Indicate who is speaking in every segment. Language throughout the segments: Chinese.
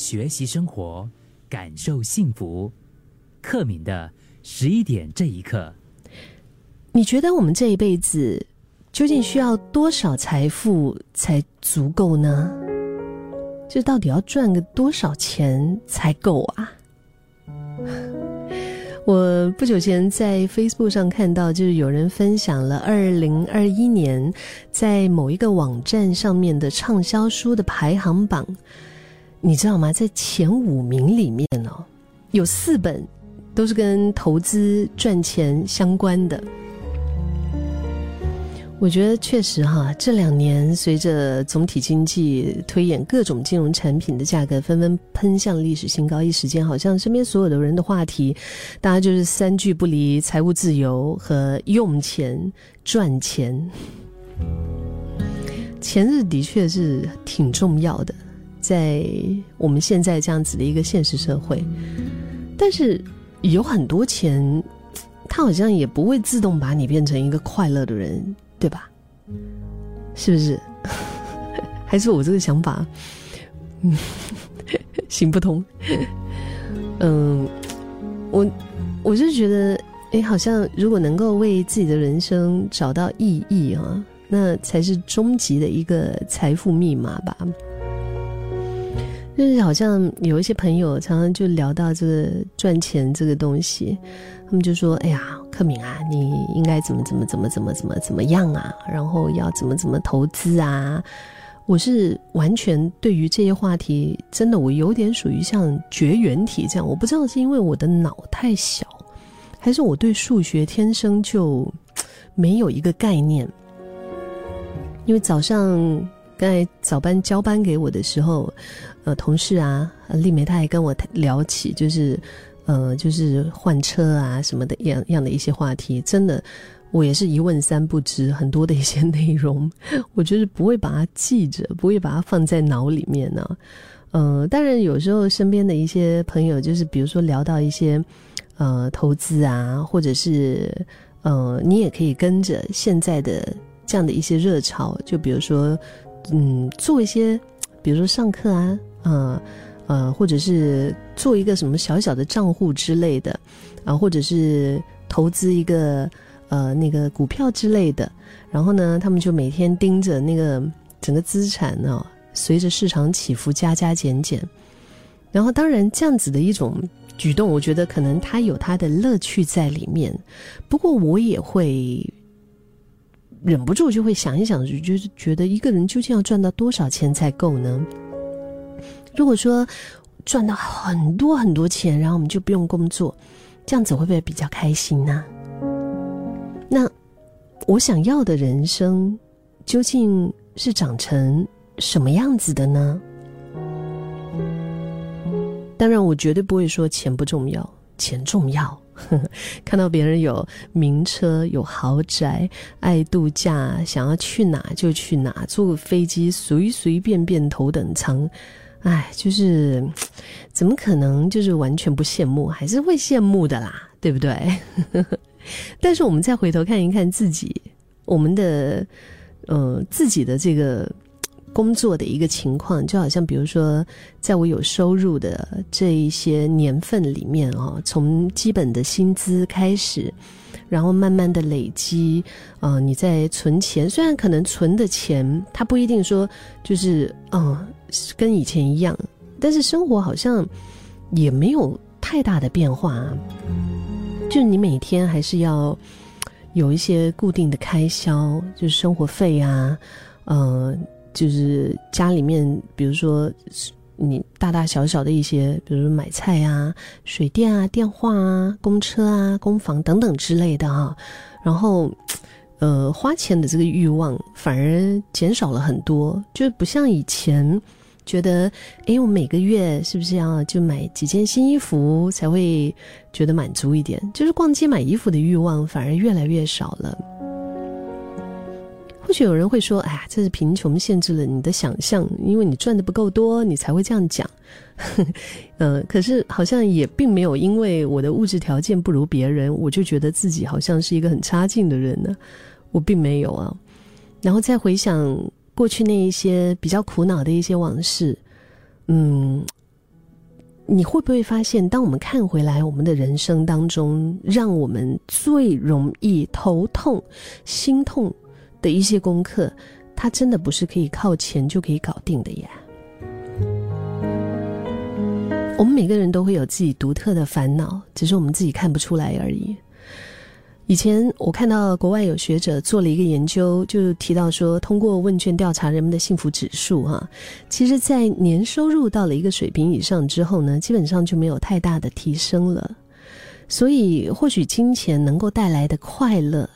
Speaker 1: 学习生活，感受幸福。克敏的十一点这一刻，
Speaker 2: 你觉得我们这一辈子究竟需要多少财富才足够呢？这到底要赚个多少钱才够啊？我不久前在 Facebook 上看到，就是有人分享了二零二一年在某一个网站上面的畅销书的排行榜，你知道吗？在前五名里面哦，有四本都是跟投资赚钱相关的。我觉得确实哈，这两年随着总体经济推演，各种金融产品的价格纷纷喷向历史新高，一时间好像身边所有的人的话题，大家就是三句不离：财务自由和用钱赚钱。钱是的确是挺重要的，在我们现在这样子的一个现实社会，但是有很多钱，它好像也不会自动把你变成一个快乐的人。对吧？是不是？还是我这个想法，嗯，行不通。嗯，我我就觉得，哎，好像如果能够为自己的人生找到意义啊，那才是终极的一个财富密码吧。就是好像有一些朋友常常就聊到这个赚钱这个东西，他们就说：“哎呀，克敏啊，你应该怎么怎么怎么怎么怎么怎么样啊？然后要怎么怎么投资啊？”我是完全对于这些话题，真的我有点属于像绝缘体这样。我不知道是因为我的脑太小，还是我对数学天生就没有一个概念。因为早上。刚才早班交班给我的时候，呃，同事啊，丽梅她还跟我聊起，就是，呃，就是换车啊什么的样样的一些话题。真的，我也是一问三不知，很多的一些内容，我就是不会把它记着，不会把它放在脑里面呢。呃，当然有时候身边的一些朋友，就是比如说聊到一些呃投资啊，或者是呃，你也可以跟着现在的这样的一些热潮，就比如说。嗯，做一些，比如说上课啊，呃，呃，或者是做一个什么小小的账户之类的，啊，或者是投资一个呃那个股票之类的，然后呢，他们就每天盯着那个整个资产呢，随着市场起伏加加减减，然后当然这样子的一种举动，我觉得可能他有他的乐趣在里面，不过我也会。忍不住就会想一想，就是觉得一个人究竟要赚到多少钱才够呢？如果说赚到很多很多钱，然后我们就不用工作，这样子会不会比较开心呢？那我想要的人生究竟是长成什么样子的呢？当然，我绝对不会说钱不重要，钱重要。看到别人有名车、有豪宅，爱度假，想要去哪就去哪，坐个飞机随随便便头等舱，哎，就是怎么可能就是完全不羡慕？还是会羡慕的啦，对不对？但是我们再回头看一看自己，我们的呃自己的这个。工作的一个情况，就好像比如说，在我有收入的这一些年份里面哦，从基本的薪资开始，然后慢慢的累积，啊，你在存钱，虽然可能存的钱它不一定说就是嗯跟以前一样，但是生活好像也没有太大的变化，就你每天还是要有一些固定的开销，就是生活费啊，嗯。就是家里面，比如说你大大小小的一些，比如买菜啊、水电啊、电话啊、公车啊、公房等等之类的哈，然后呃花钱的这个欲望反而减少了很多，就不像以前觉得，哎，我每个月是不是要就买几件新衣服才会觉得满足一点？就是逛街买衣服的欲望反而越来越少了。或许有人会说：“哎呀，这是贫穷限制了你的想象，因为你赚的不够多，你才会这样讲。”呃，可是好像也并没有因为我的物质条件不如别人，我就觉得自己好像是一个很差劲的人呢。我并没有啊。然后再回想过去那一些比较苦恼的一些往事，嗯，你会不会发现，当我们看回来我们的人生当中，让我们最容易头痛、心痛的一些功课，它真的不是可以靠钱就可以搞定的呀？我们每个人都会有自己独特的烦恼，只是我们自己看不出来而已。以前我看到国外有学者做了一个研究，就提到说，通过问卷调查人们的幸福指数，哈，其实，在年收入到了一个水平以上之后呢，基本上就没有太大的提升了。所以，或许金钱能够带来的快乐，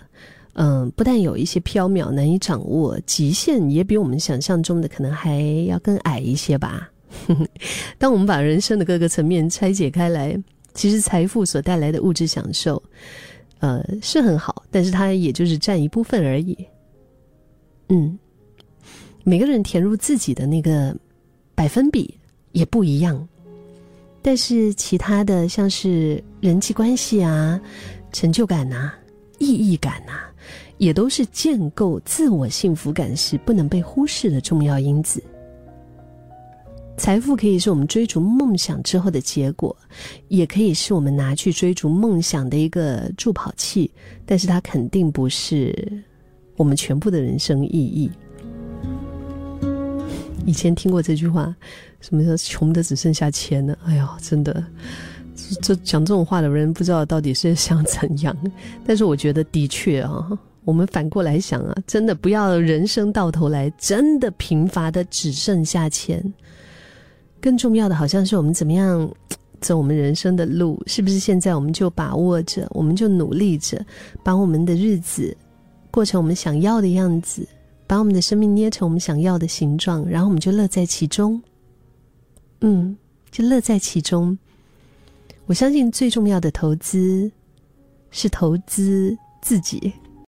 Speaker 2: 嗯，不但有一些缥缈难以掌握，极限也比我们想象中的可能还要更矮一些吧。当我们把人生的各个层面拆解开来，其实财富所带来的物质享受。呃，是很好，但是它也就是占一部分而已。嗯，每个人填入自己的那个百分比也不一样，但是其他的像是人际关系啊、成就感呐、意义感呐，也都是建构自我幸福感时不能被忽视的重要因子。财富可以是我们追逐梦想之后的结果，也可以是我们拿去追逐梦想的一个助跑器，但是它肯定不是我们全部的人生意义。以前听过这句话，什么叫穷的只剩下钱了？哎呀，真的，这讲这种话的人不知道到底是想怎样。但是我觉得的确啊，我们反过来想啊，真的不要人生到头来真的贫乏的只剩下钱。更重要的，好像是我们怎么样走我们人生的路，是不是现在我们就把握着，我们就努力着，把我们的日子过成我们想要的样子，把我们的生命捏成我们想要的形状，然后我们就乐在其中。嗯，就乐在其中。我相信最重要的投资是投资自己。